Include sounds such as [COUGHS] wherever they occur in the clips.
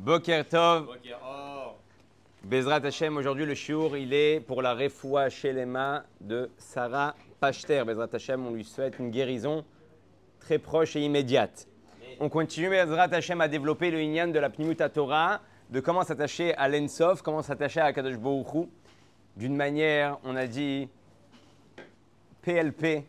Boker Tov, oh. Bezrat Hashem, aujourd'hui le shiur, il est pour la refoua chez les mains de Sarah Pachter. Bezrat Hashem, on lui souhaite une guérison très proche et immédiate. On continue Bezrat Hashem à développer le inyan de la Pnimut Torah, de comment s'attacher à l'Ensof, comment s'attacher à Kadosh Baruch Hu. D'une manière, on a dit PLP,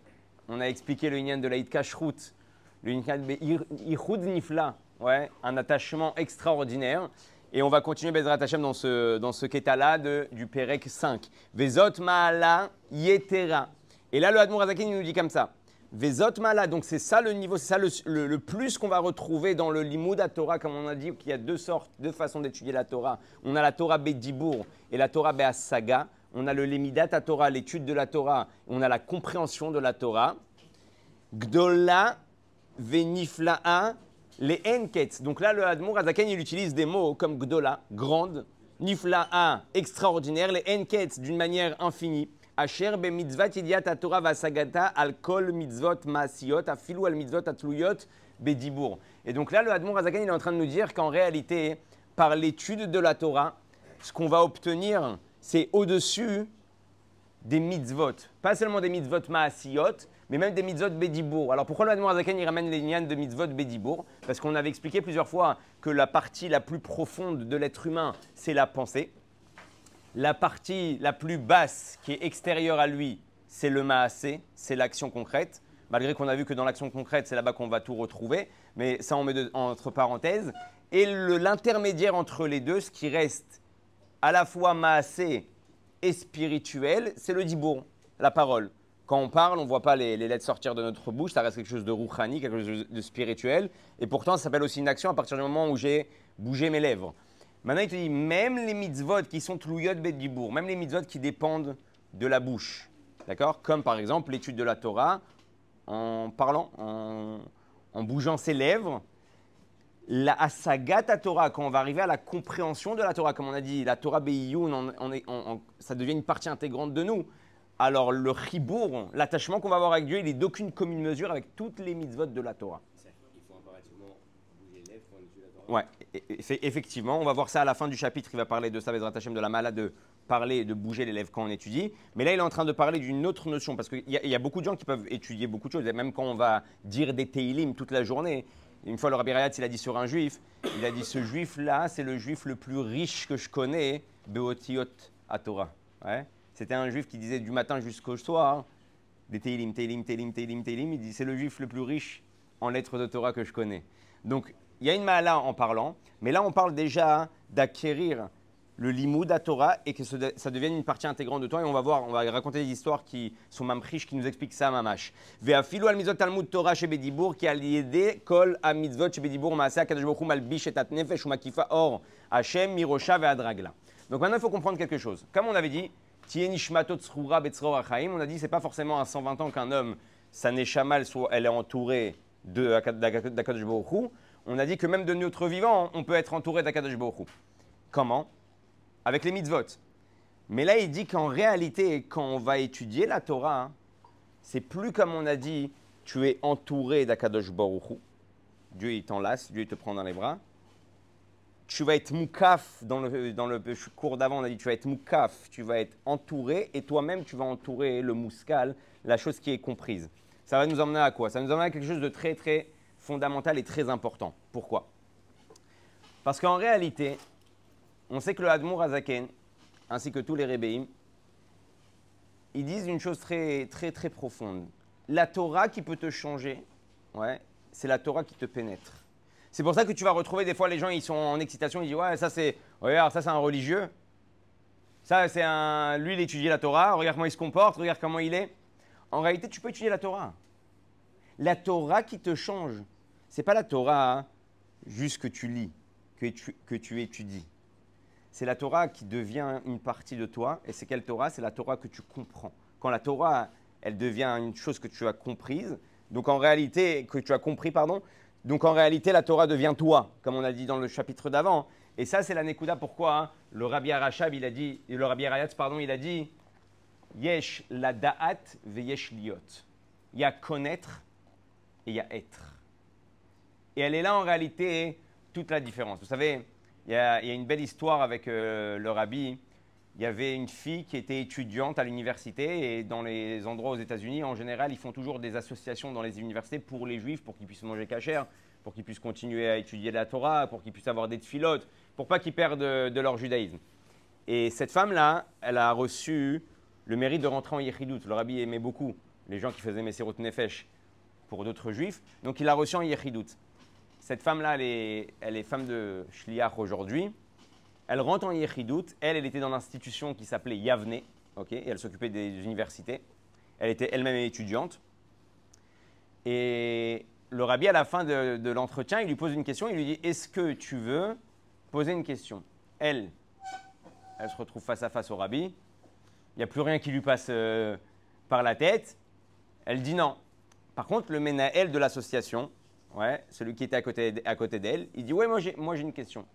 on a expliqué le inyan de la Kashrut, le inyan de Nifla, ouais, un attachement extraordinaire. Et on va continuer Bezrat Hashem dans ce, dans ce de- du Perek 5. Vezot Ma'ala Yetera. Et là, le Hadmour nous dit comme ça. Vezot Ma'ala, donc c'est ça le niveau, c'est ça le, le- le plus qu'on va retrouver dans le Limoud à Torah, comme on a dit qu'il y a deux sortes, deux façons d'étudier la Torah. On a la Torah Bedibour et la Torah Be'asaga. On a le Lemidat à Torah, l'étude de la Torah. On a la compréhension de la Torah. Gdola venifla'a les enkets. Donc là, le Hadmour Azaken, il utilise des mots comme gdola, grande, nifla'a, extraordinaire, les enkets d'une manière infinie. Asher be mitzvat idiat vasagata al kol mitzvot maasiot afilu al mitzvot atluyot. Et donc là, le Hadmour Azaken, il est en train de nous dire qu'en réalité, par l'étude de la Torah, ce qu'on va obtenir, c'est au-dessus des mitzvot. Pas seulement des mitzvot maasiyot, mais même des mitzvot bedibour. Alors pourquoi le Azaken il ramène les nians de mitzvot bedibour Parce qu'on avait expliqué plusieurs fois que la partie la plus profonde de l'être humain, c'est la pensée. La partie la plus basse, qui est extérieure à lui, c'est le maasé, c'est l'action concrète. Malgré qu'on a vu que dans l'action concrète, c'est là-bas qu'on va tout retrouver. Mais ça, on met entre parenthèses. Et l'intermédiaire entre les deux, ce qui reste à la fois maasé et spirituel, c'est le dibour, la parole. Quand on parle, on ne voit pas les, lettres sortir de notre bouche, ça reste quelque chose de rouhani, quelque chose de spirituel. Et pourtant, ça s'appelle aussi une action à partir du moment où j'ai bougé mes lèvres. Maintenant, il te dit, même les mitzvot qui sont tlouyot bet dibour, même les mitzvot qui dépendent de la bouche, d'accord? Comme par exemple l'étude de la Torah, en parlant, en, bougeant ses lèvres, la asagat à Torah, quand on va arriver à la compréhension de la Torah, comme on a dit, la Torah Beiyun, ça devient une partie intégrante de nous. Alors le chibour, l'attachement qu'on va avoir avec Dieu, il est d'aucune commune mesure avec toutes les mitzvot de la Torah. C'est-à-dire qu'il faut impérativement bouger les lèvres pour étudier la Torah. Ouais, et- et- c'est- effectivement, on va voir ça à la fin du chapitre. Il va parler de ça, de la malade, de parler et de bouger les lèvres quand on étudie. Mais là, il est en train de parler d'une autre notion, parce qu'il y, y a beaucoup de gens qui peuvent étudier beaucoup de choses, et même quand on va dire des Teilim toute la journée. Une fois, le Rabbi Rayatz, il a dit sur un juif, il a dit ce juif-là, c'est le juif le plus riche que je connais, Beotiot à Torah. Ouais. C'était un juif qui disait du matin jusqu'au soir, des Teilim, Teilim, Teilim, Teilim, Teilim. Il dit c'est le juif le plus riche en lettres de Torah que je connais. Donc, il y a une mala en parlant, mais là, on parle déjà d'acquérir le limoud à Torah et que ça devienne une partie intégrante de toi. Et on va voir, on va raconter des histoires qui sont mamriches, qui nous expliquent ça, mamash. Ve'afilu al mitzvot talmud Torah chez Bedibour, qui al kol mitzvot chez maaseh hu malbish et nefesh or, Hashem, mirosha ve'adragla. Donc maintenant, il faut comprendre quelque chose. Comme on avait dit, On a dit, c'est pas forcément à 120 ans qu'un homme, sa neshama, elle est entourée de Akad- d'Akad- d'Akadosh. On a dit que même de notre vivant, on peut être entouré d'Akadosh. Comment? Avec les mitzvot. Mais là, il dit qu'en réalité, quand on va étudier la Torah, hein, c'est plus comme on a dit, tu es entouré d'Akadosh. Dieu, il t'enlace, Dieu, il te prend dans les bras. Tu vas être moukaf, dans le, cours d'avant, on a dit, tu vas être moukaf, tu vas être entouré, et toi-même, tu vas entourer le mouskal, la chose qui est comprise. Ça va nous emmener à quoi? Ça nous emmener à quelque chose de très, très fondamental et très important. Pourquoi? Parce qu'en réalité, on sait que le Hadmour Azaken, ainsi que tous les Rébéim, ils disent une chose très, très, très profonde. La Torah qui peut te changer, ouais, c'est la Torah qui te pénètre. C'est pour ça que tu vas retrouver des fois les gens, ils sont en excitation, ils disent Ouais, ça c'est, regarde, ça c'est un religieux. Ça c'est un. Lui, il étudie la Torah, regarde comment il se comporte, regarde comment il est. En réalité, tu peux étudier la Torah. La Torah qui te change, c'est pas la Torah hein, juste que tu lis, que tu, que tu étudies. C'est la Torah qui devient une partie de toi. Et c'est quelle Torah? C'est la Torah que tu comprends. Quand la Torah, elle devient une chose que tu as comprise, donc en réalité, que tu as compris, pardon, donc en réalité, la Torah devient toi, comme on a dit dans le chapitre d'avant. Et ça, c'est la Nekuda. Pourquoi hein? Le Rabbi Arashab, il a dit, le Rabbi Arayat, pardon, il a dit Yesh la da'at veyesh liot. Il y a connaître et il y a être. Et elle est là en réalité toute la différence. Vous savez, Il y, a, il y a une belle histoire avec euh, le rabbi. Il y avait une fille qui était étudiante à l'université et dans les endroits aux États-Unis, en général, ils font toujours des associations dans les universités pour les juifs, pour qu'ils puissent manger cachère, pour qu'ils puissent continuer à étudier la Torah, pour qu'ils puissent avoir des tfilotes, pour pas qu'ils perdent de, leur judaïsme. Et cette femme-là, elle a reçu le mérite de rentrer en Yechidout. Le rabbi aimait beaucoup les gens qui faisaient Messirut Nefesh pour d'autres juifs, donc il a reçu en Yechidout. Cette femme-là, elle est, elle est femme de Shliach aujourd'hui. Elle rentre en Yechidout. Elle, elle était dans l'institution qui s'appelait Yavne, et elle s'occupait des universités. Elle était elle-même étudiante. Et le rabbi, à la fin de, l'entretien, il lui pose une question. Il lui dit Est-ce que tu veux poser une question? Elle, elle se retrouve face à face au rabbi. Il n'y a plus rien qui lui passe euh, par la tête. Elle dit non. Par contre, le Ménaël de l'association, ouais, celui qui était à côté, à côté d'elle, il dit Ouais, moi j'ai une question.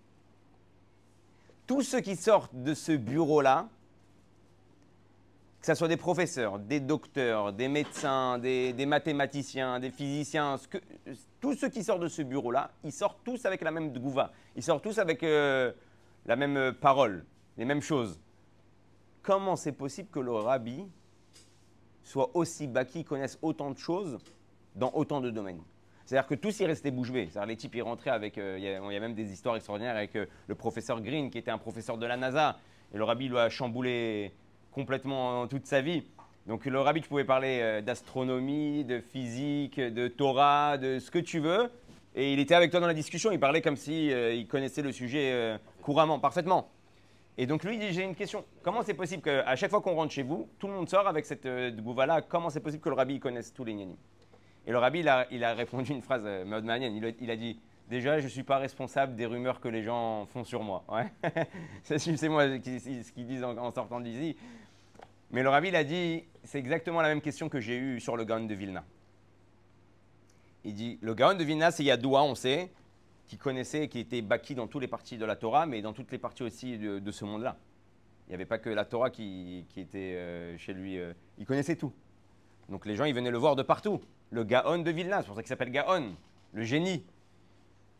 Tous ceux qui sortent de ce bureau-là, que ce soit des professeurs, des docteurs, des médecins, des, mathématiciens, des physiciens, ce tous ceux qui sortent de ce bureau-là, ils sortent tous avec la même gouva. Ils sortent tous avec euh, la même euh, parole, les mêmes choses. Comment c'est possible que le rabbi soit aussi baki, connaisse autant de choses dans autant de domaines? C'est-à-dire que tous y restaient bouche les types y rentraient avec. euh, Il y, a- même des histoires extraordinaires avec euh, le professeur Green, qui était un professeur de la NASA. Et le rabbi lui a chamboulé complètement toute sa vie. Donc le rabbi, tu pouvais parler euh, d'astronomie, de physique, de Torah, de ce que tu veux. Et il était avec toi dans la discussion. Il parlait comme si il connaissait le sujet couramment, parfaitement. Et donc lui, il dit J'ai une question. Comment c'est possible qu'à chaque fois qu'on rentre chez vous, tout le monde sort avec cette euh, gouva-là Comment c'est possible que le rabbi connaisse tous les gnanim et le rabbi, il a, répondu une phrase euh. Il, a- dit Déjà, je ne suis pas responsable des rumeurs que les gens font sur moi. [LAUGHS] C'est moi qui, ce qu'ils disent en, sortant d'ici. Mais le rabbi, il a dit C'est exactement la même question que j'ai eue sur le Gaon de Vilna. Il dit Le Gaon de Vilna, c'est Yadoua, on sait, qui connaissait, qui était baki dans toutes les parties de la Torah, mais dans toutes les parties aussi de, de ce monde-là. Il n'y avait pas que la Torah qui, qui était euh, chez lui. euh, il connaissait tout. Donc les gens, ils venaient le voir de partout. Le Gaon de Vilna, c'est pour ça qu'il s'appelle Gaon, le génie.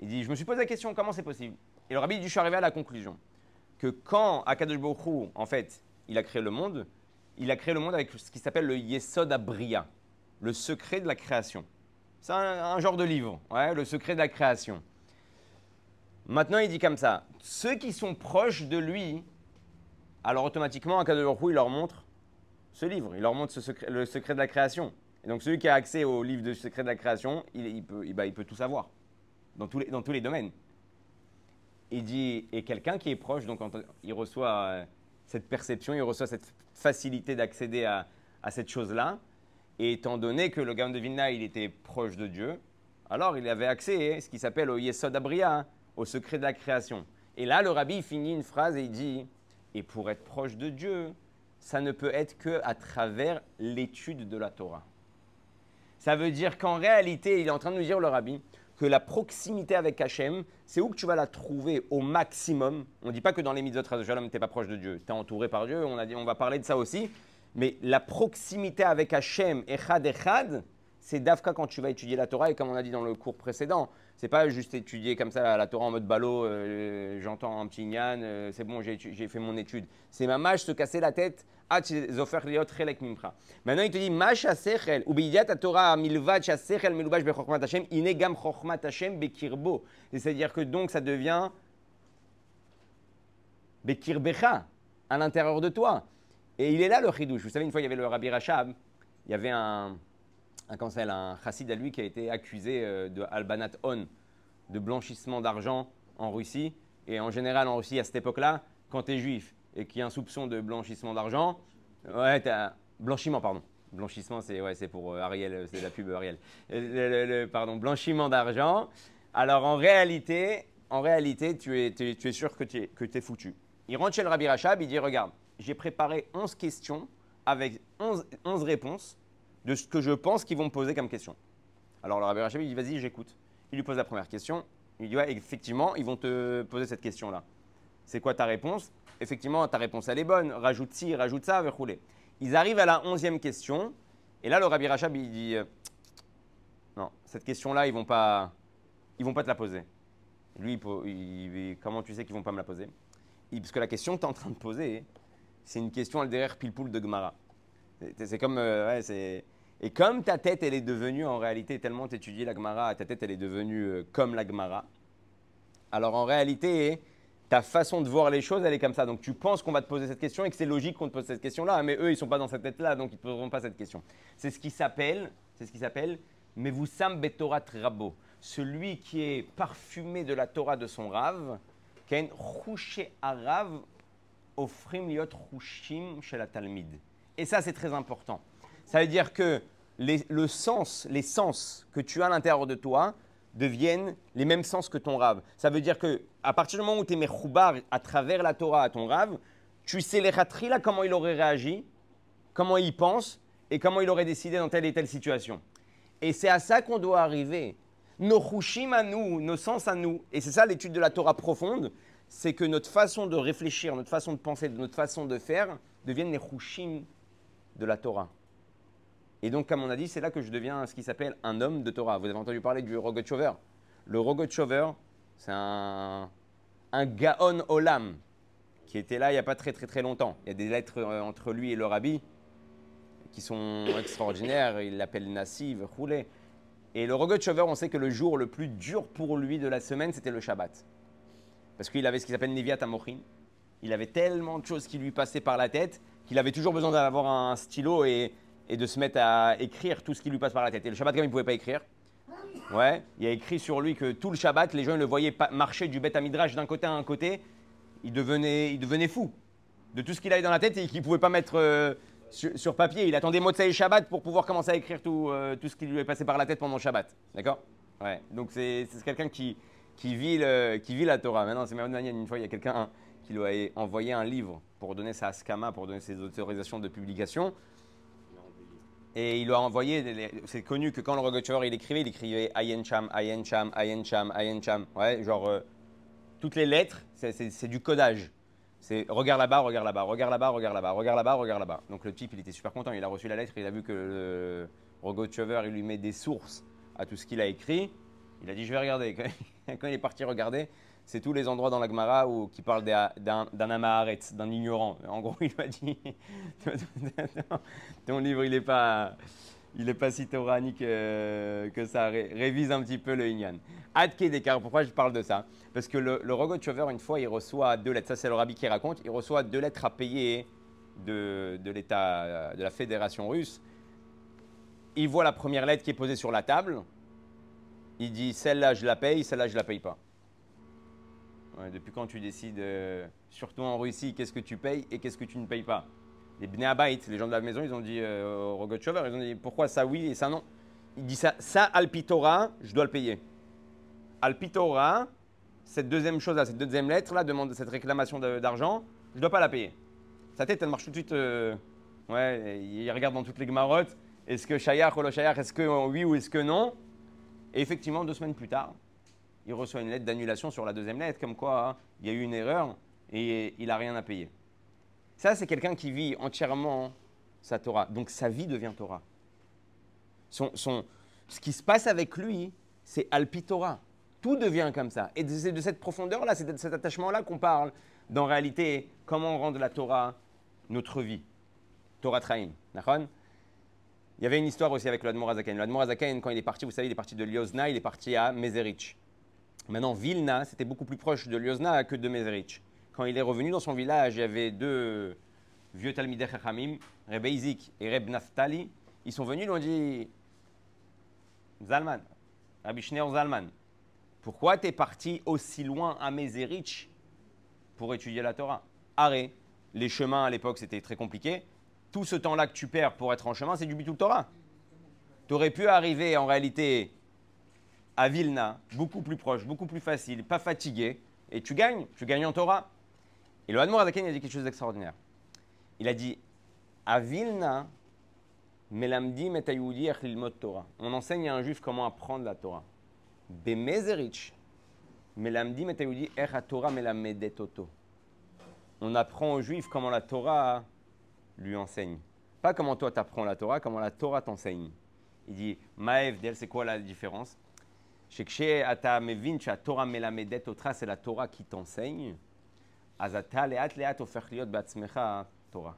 Il dit, je me suis posé la question, comment c'est possible? Et le rabbi dit, je suis arrivé à la conclusion que quand Akadosh Baruch en fait, il a créé le monde, il a créé le monde avec ce qui s'appelle le Yesod Abriya, le secret de la création. C'est un, genre de livre, le secret de la création. Maintenant, il dit comme ça, ceux qui sont proches de lui, alors automatiquement, Akadosh Baruch il leur montre ce livre, il leur montre le secret de la création. Et donc celui qui a accès au livre de secret de la création, il, bah, peut tout savoir, dans tous les, domaines. Il dit, et quelqu'un qui est proche, donc il reçoit euh, cette perception, il reçoit cette facilité d'accéder à, cette chose-là, et étant donné que le Gaon de Vilna, il était proche de Dieu, alors il avait accès à ce qui s'appelle au Yesod Abriya, hein, au secret de la création. Et là, le rabbi finit une phrase et il dit, et pour être proche de Dieu, ça ne peut être que à travers l'étude de la Torah. Ça veut dire qu'en réalité, il est en train de nous dire, le rabbi, que la proximité avec Hachem, c'est où que tu vas la trouver au maximum. On ne dit pas que dans les mitzvot tu n'es pas proche de Dieu. Tu es entouré par Dieu, on, a dit, on va parler de ça aussi. Mais la proximité avec Hachem, Echad Echad, c'est Dafka quand tu vas étudier la Torah. Et comme on a dit dans le cours précédent, c'est pas juste étudier comme ça la Torah en mode ballot, euh, j'entends un petit gnan, euh, c'est bon, j'ai fait mon étude. C'est mamage se casser la tête. Maintenant, il te dit, ma sechel, ou biyat Torah milvad sechel melubash bechokmat Hashem, ine gam chokmat Hashem bekirbo. C'est-à-dire que donc ça devient bekirbecha, à l'intérieur de toi. Et il est là le chidouche. Vous savez, une fois, il y avait le Rabbi Rachab, il y avait un, un, comment un chassid à lui qui a été accusé euh, de albanat on, de blanchissement d'argent en Russie. Et en général, en Russie, à cette époque-là, quand tu es juif et qu'il y a un soupçon de blanchissement d'argent, ouais, blanchiment, pardon. Blanchissement, c'est ouais, pour euh, Ariel, euh, c'est la pub Ariel. Pardon, blanchiment d'argent. Alors en réalité, en réalité, tu es, tu es- es sûr que tu es, que t'es foutu. Il rentre chez le Rabbi Rachab, il dit Regarde, j'ai préparé 11 questions avec 11, 11 réponses de ce que je pense qu'ils vont me poser comme question. Alors le Rabbi Rachab, il dit Vas-y, j'écoute. Il lui pose la première question. Il dit Ouais, effectivement, ils vont te poser cette question-là. C'est quoi ta réponse? Effectivement, ta réponse, elle est bonne. Rajoute ci, rajoute ça, rouler. Ils arrivent à la onzième question. Et là, le Rabbi Rachab, il dit euh, Non, cette question-là, ils vont pas, ils vont pas te la poser. Lui, il comment tu sais qu'ils vont pas me la poser? Parce que la question que tu es en train de poser, c'est une question derrière pile-poule de Gemara. C'est- comme. euh, c'est- et comme ta tête, elle est devenue en réalité, tellement tu étudies la Gemara, ta tête, elle est devenue euh, comme la Gemara. Alors en réalité, ta façon de voir les choses, elle est comme ça. Donc tu penses qu'on va te poser cette question et que c'est logique qu'on te pose cette question-là, mais eux, ils sont pas dans cette tête-là, donc ils ne te poseront pas cette question. C'est ce qui s'appelle, c'est ce qui s'appelle, mais vous sam betorat rabo, celui qui est parfumé de la Torah de son rave, ken chouché arav ofrim liot chouchim chez la talmid. Et ça, c'est très important. Ça veut dire que les, le sens, les sens que tu as à l'intérieur de toi deviennent les mêmes sens que ton rave. Ça veut dire que à partir du moment où tu es mechoubar à travers la Torah à ton rave, tu sais les là comment il aurait réagi, comment il pense et comment il aurait décidé dans telle et telle situation. Et c'est à ça qu'on doit arriver. Nos chushim à nous, nos sens à nous, et c'est ça l'étude de la Torah profonde, c'est que notre façon de réfléchir, notre façon de penser, notre façon de faire deviennent les chushim de la Torah. Et donc, comme on a dit, c'est là que je deviens ce qui s'appelle un homme de Torah. Vous avez entendu parler du Rogochover. Le Rogochover, c'est un, Gaon Olam qui était là il n'y a pas très très très longtemps. Il y a des lettres euh, entre lui et le rabbi qui sont extraordinaires. Il l'appelle Nassiv, roulé. Et le Rogochover, on sait que le jour le plus dur pour lui de la semaine, c'était le Shabbat. Parce qu'il avait ce qui s'appelle Neviat Amochin. Il avait tellement de choses qui lui passaient par la tête qu'il avait toujours besoin d'avoir un stylo et, et de se mettre à écrire tout ce qui lui passe par la tête. Et le Shabbat, comme il ne pouvait pas écrire, ouais, il a écrit sur lui que tout le Shabbat, les gens le voyaient marcher du Beth Midrash d'un côté à un côté. Il devenait, il devenait fou de tout ce qu'il avait dans la tête et qu'il ne pouvait pas mettre euh, sur, papier. Il attendait Motsai Shabbat pour pouvoir commencer à écrire tout, euh, tout ce qui lui est passé par la tête pendant le Shabbat. D'accord? Ouais. Donc c'est quelqu'un qui, qui, vit qui vit la Torah. Maintenant, c'est Manian, une fois, il y a quelqu'un qui lui a envoyé un livre pour donner sa skama, pour donner ses autorisations de publication. Il a rempli le livre. Et il lui a envoyé, c'est connu que quand le Rogochover il écrivait, il écrivait Ayen Cham, Ayen Cham, Ayen Cham, Ayen Cham. Ouais, genre euh, toutes les lettres, c'est- du codage. C'est regarde là-bas, regarde là-bas, regarde là-bas, regarde là-bas, regarde là-bas, regarde là-bas. Donc le type, il était super content. Il a reçu la lettre, il a vu que le Rogochover, il lui met des sources à tout ce qu'il a écrit. Il a dit, je vais regarder. [LAUGHS] Quand il est parti regarder, c'est tous les endroits dans la Gemara où, qui parlent d'un amaharet, d'un ignorant. En gros, [LAUGHS] il m'a dit, [LAUGHS] ton livre, il n'est pas, il est pas si toranique que, que ça. Ré- révise un petit peu le Inyan. Ad Kedekar, pourquoi je parle de ça? Parce que le, le Rogochover, une fois, il reçoit deux lettres. Ça, c'est le rabbi qui raconte. Il reçoit deux lettres à payer de, de l'État, euh, de la Fédération russe. Il voit la première lettre qui est posée sur la table. Il dit celle-là, je la paye, celle-là, je la paye pas. Depuis quand tu décides, euh, surtout en Russie, qu'est-ce que tu payes et qu'est-ce que tu ne payes pas? Les Bnei Abayt, les gens de la maison, ils ont dit euh, au Rogochover, ils ont dit pourquoi ça oui et ça non? Il dit ça, ça Alpitora, je dois le payer. Alpitora, cette deuxième chose là, cette deuxième lettre là, demande cette réclamation d'argent, je ne dois pas la payer. Sa tête, elle marche tout de suite. euh, ouais, il regarde dans toutes les gmarottes. Est-ce que Shayach ou le Shayach, est-ce que oui ou est-ce que non? Et effectivement, deux semaines plus tard, il reçoit une lettre d'annulation sur la deuxième lettre, comme quoi hein, il y a eu une erreur et il n'a rien à payer. Ça, c'est quelqu'un qui vit entièrement sa Torah. Donc sa vie devient Torah. Ce qui se passe avec lui, c'est Alpi Torah. Tout devient comme ça. Et c'est de cette profondeur-là, c'est de cet attachement-là qu'on parle. Dans réalité, comment rendre la Torah notre vie Torah Traim. Il y avait une histoire aussi avec le Azaken. Le Azaken, quand il est parti, vous savez, il est parti de Liozna, il est parti à Mezerich. Maintenant, Vilna, c'était beaucoup plus proche de Liozna que de Mezerich. Quand il est revenu dans son village, il y avait deux vieux Talmidei Chachamim, Reb Eizik et Reb Naftali. Ils sont venus, ils lui ont dit Zalman, Rabbi Schneur Zalman, pourquoi tu es parti aussi loin à Mezerich pour étudier la Torah? Arrêt, les chemins à l'époque c'était très compliqué. Tout ce temps-là que tu perds pour être en chemin, c'est du Bitul Torah. Tu aurais pu arriver en réalité à Vilna, beaucoup plus proche, beaucoup plus facile, pas fatigué, et tu gagnes, tu gagnes en Torah. Et le il a dit quelque chose d'extraordinaire. Il a dit à Vilna, Melamdi metayudi lilmot Torah. On enseigne à un juif comment apprendre la Torah. Bemezerich, Melamdi metayudi Torah melamedetoto. On apprend aux juifs comment la Torah lui enseigne. Pas comment toi t'apprends la Torah, comment la Torah t'enseigne. Il dit, Maëv, d'elle, c'est quoi la différence? שכשאתה ata mevin שהתורה מלמדת אותך, c'est la Torah qui t'enseigne, אז אתה לאט לאט הופך להיות בעצמך Torah.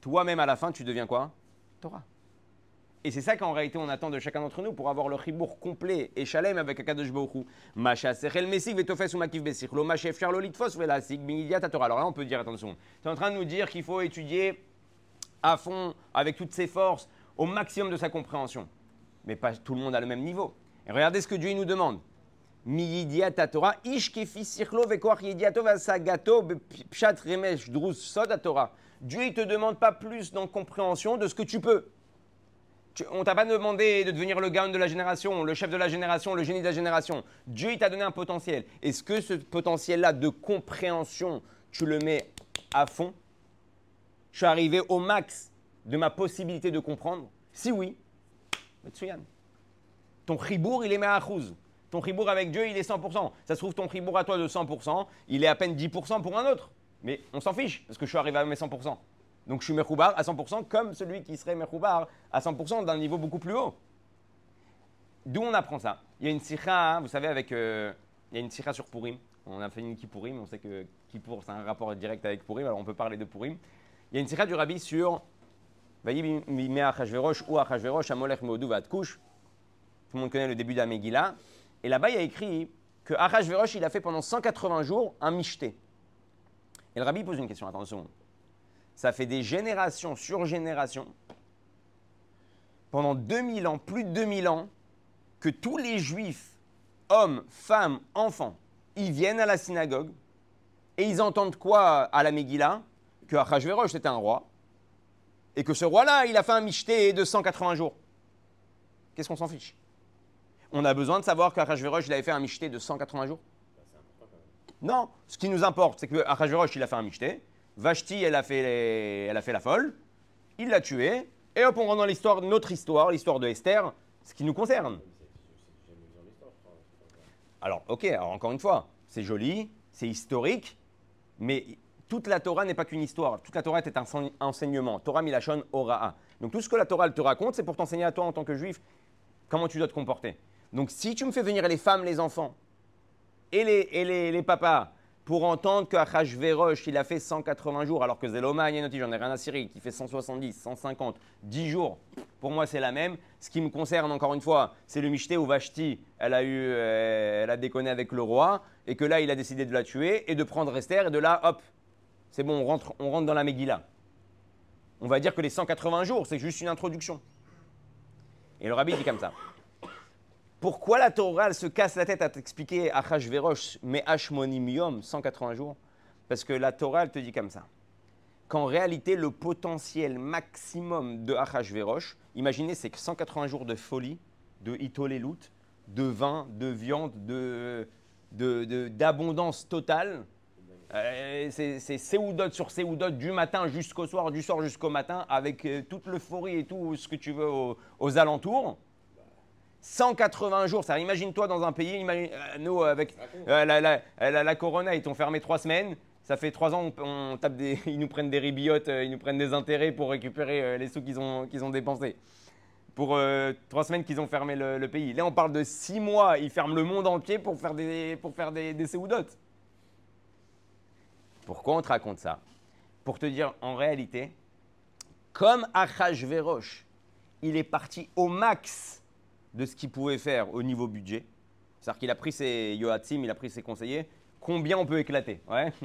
Toi-même à la fin, tu deviens quoi Torah. Et c'est ça qu'en réalité on attend de chacun d'entre nous pour avoir le chibour complet et shalem avec Akadosh Baruch Hu. Masha sechel mesik vetofes ou makif besich. Lo machef charlo litfos velasik binidiat Torah. Alors là on peut dire, attention, tu es en train de nous dire qu'il faut étudier à fond, avec toutes ses forces, au maximum de sa compréhension. Mais pas tout le monde a le même niveau. Et regardez ce que Dieu nous demande. Dieu il te demande pas plus dans compréhension de ce que tu peux. Tu- on t'a pas demandé de devenir le gaon de la génération, le chef de la génération, le génie de la génération. Dieu t'a donné un potentiel. Est-ce que ce potentiel-là de compréhension, tu le mets à fond? Je suis arrivé au max de ma possibilité de comprendre? Si oui, Metsuyan. Ton chibour, il est ma'achouz. Ton chibour avec Dieu, il est 100%. Ça se trouve, ton chibour à toi de 100%, il est à peine 10% pour un autre. Mais on s'en fiche, parce que je suis arrivé à mes 100%. Donc je suis mechoubar à 100% comme celui qui serait mechoubar à 100% d'un niveau beaucoup plus haut. D'où on apprend ça Il y a une sikha, hein, vous savez, avec, euh, il y a une sikha sur Purim. On a fait une Kippourim, on sait que Kippour, c'est un rapport direct avec Purim, alors on peut parler de Purim. Il y a une sikha du rabbi sur Vayi bimei Achashverosh ou Achashverosh amolech meodu vatkush. Tout le monde connaît le début de la Megillah. Et là-bas, il a écrit que Achashverosh, il a fait pendant 180 jours un michté. Et le rabbi pose une question, attention. Ça fait des générations sur générations, pendant 2000 ans, plus de 2000 ans, que tous les juifs, hommes, femmes, enfants, ils viennent à la synagogue et ils entendent quoi à la Megillah Que Achashverosh c'était un roi et que ce roi-là, il a fait un michté de 180 jours. Qu'est-ce qu'on s'en fiche? On a besoin de savoir qu'Achashverosh, il avait fait un michté de 180 jours Non, ce qui nous importe, c'est que Achashverosh, il a fait un michté, Vashti, elle a fait, elle a fait la folle, il l'a tué, et hop, on rentre dans l'histoire, notre histoire, l'histoire de Esther, ce qui nous concerne. Alors, ok, alors encore une fois, c'est joli, c'est historique, mais toute la Torah n'est pas qu'une histoire. Toute la Torah est un ense- enseignement. Torah milachon ora'a. Donc tout ce que la Torah te raconte, c'est pour t'enseigner à toi en tant que juif comment tu dois te comporter. Donc si tu me fais venir les femmes, les enfants et les, et les, les papas pour entendre que Achashverosh, il a fait 180 jours, alors que Zeloma, j'en ai rien à cirer, qui fait 170, 150, 10 jours, pour moi c'est la même. Ce qui me concerne, encore une fois, c'est le Michté où Vashti, elle a, eu, euh, elle a déconné avec le roi, et que là, il a décidé de la tuer, et de prendre Esther, et de là, hop, c'est bon, on rentre, on rentre dans la Megillah. On va dire que les 180 jours, c'est juste une introduction. Et le rabbi dit comme ça. Pourquoi la Torah se casse la tête à t'expliquer Achashverosh, mais Hashmonim Yom, 180 jours? Parce que la Torah, te dit comme ça. Qu'en réalité, le potentiel maximum de Achashverosh, imaginez, c'est que 180 jours de folie, de hitolelut, de vin, de viande, de, d'abondance totale. Euh, c'est c'est séoudot sur séoudot du matin jusqu'au soir, du soir jusqu'au matin, avec euh, toute l'euphorie et tout ce que tu veux aux alentours. 180 jours, ça imagine-toi dans un pays, imagine- euh, nous avec euh, la, la- la- la Corona, ils t'ont fermé trois semaines. Ça fait trois ans, on, on tape des, [LAUGHS] ils nous prennent des ribiotes, euh, ils nous prennent des intérêts pour récupérer euh, les sous qu'ils ont, qu'ils ont dépensés. Pour euh, trois semaines qu'ils ont fermé le, le pays. Là, on parle de six mois, ils ferment le monde entier pour faire des, pour faire des, des séoudotes. Pourquoi on te raconte ça? Pour te dire, en réalité, comme Achashverosh, il est parti au max de ce qu'il pouvait faire au niveau budget. C'est-à-dire qu'il a pris ses Yoatzim, il a pris ses conseillers. Combien on peut éclater ouais? [LAUGHS]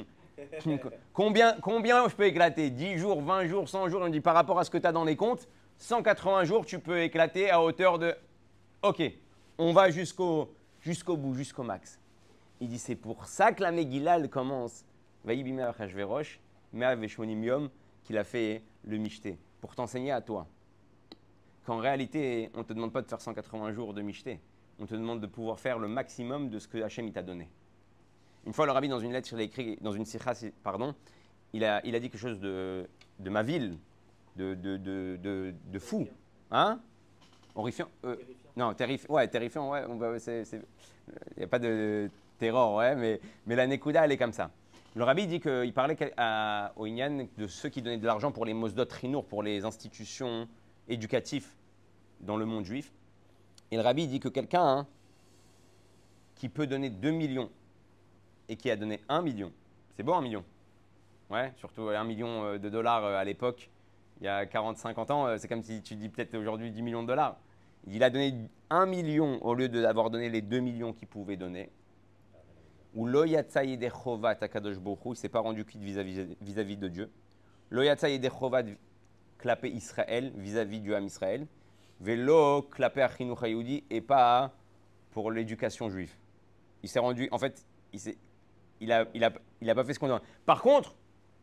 Combien, combien je peux éclater? 10 jours, 20 jours, 100 jours On dit par rapport à ce que tu as dans les comptes, 180 jours, tu peux éclater à hauteur de. Ok, on va jusqu'au jusqu'au bout, jusqu'au max. Il dit c'est pour ça que la Megillah elle commence. Vaïbime Achashverosh, Mea Veshmonim Yom, qu'il a fait le Michté, pour t'enseigner à toi qu'en réalité, on ne te demande pas de faire 180 jours de michté. On te demande de pouvoir faire le maximum de ce que Hachem t'a donné. Une fois, le rabbi, dans une lettre, il a écrit, dans une sikha, pardon, il a, il a dit quelque chose de, de ma ville, de, de, de, de, de fou. Hein? Horrifiant euh, Non, terrifiant. Ouais, terrifiant, ouais. Il n'y a pas de terror, ouais, mais, mais la Nekuda, elle est comme ça. Le rabbi dit qu'il parlait à- au Inyan de ceux qui donnaient de l'argent pour les Mosdot Rinour, pour les institutions éducatives dans le monde juif. Et le rabbi dit que quelqu'un, hein, qui peut donner 2 millions et qui a donné 1 million, c'est beau 1 million Ouais, surtout 1 million euh, de dollars euh, à l'époque, il y a 40-50 ans, euh, c'est comme si tu dis peut-être aujourd'hui 10 millions de dollars. Il a donné 1 million au lieu d'avoir donné les 2 millions qu'il pouvait donner. Ou loyatsa yedechova takadosh bohu, il s'est pas rendu quitte vis-à-vis de Dieu. Loyatsa yedechova clapé Israël vis-à-vis du Ham Israël. Velo clapé achinuch hayudi et pas pour l'éducation juive. Il s'est rendu, en fait, il, il, a, il, a, il a pas fait ce qu'on demande. Par contre,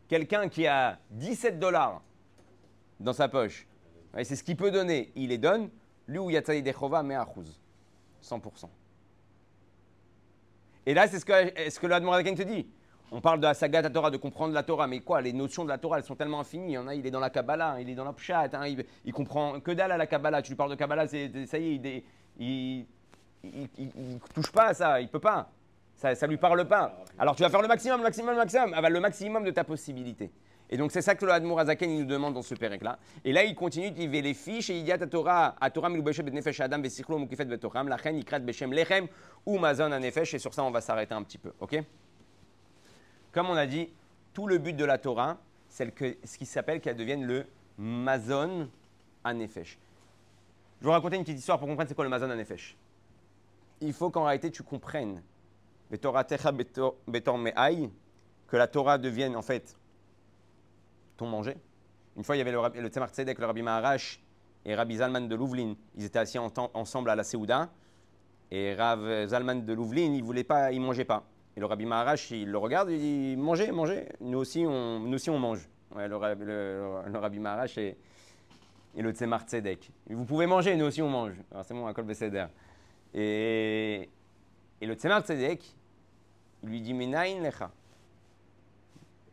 quelqu'un qui a 17 dollars dans sa poche, c'est ce qu'il peut donner, il les donne, lui ou Yatsaï Dechova, mais à 100%. Et là, c'est ce que, ce que te dit. On parle de la saga de la Torah, de comprendre la Torah, mais quoi Les notions de la Torah, elles sont tellement infinies. Il y en a, il est dans la Kabbalah, il est dans la Pshat, hein, il, comprend que dalle à la Kabbalah. Tu lui parles de Kabbalah, c'est, ça y est, il, il touche pas à ça, il peut pas. Ça, ça lui parle pas. Alors tu vas faire le maximum, le maximum, le maximum, le maximum de ta possibilité. Et donc c'est ça que le Admour Azaken nous demande dans ce pérec-là. Et là il continue, il dit les fiches et il a ta Torah, à Torah milubeshe bet nefesh adam vesichlo mukifet betoram, lachen ikrat beshem lechem ou mazon anefesh. Et sur ça on va s'arrêter un petit peu, ok? Comme on a dit, tout le but de la Torah, c'est ce qui s'appelle qu'elle devienne le mazon anefesh. Je vais vous raconter une petite histoire pour comprendre c'est quoi le mazon anefesh. Il faut qu'en réalité tu comprennes que la Torah devienne en fait ton manger. Une fois, il y avait le, le Tzemar Tzedek, le Rabbi Maharash et Rabbi Zalman de Louvlin. Ils étaient assis ensemble à la Séouda. Et Rav Zalman de Louvlin, il il mangeait pas. Et le Rabbi Maharash, il le regarde, il dit Mangez, mangez. Nous aussi, on, nous aussi, on mange. Le, Rab- le- le Rabbi Maharash et, le Tzemar Tzedek. Vous pouvez manger, nous aussi, on mange. Alors, c'est bon, Kol Beseder. Et, le Tzemar Tzedek, il lui dit Menaïn lecha.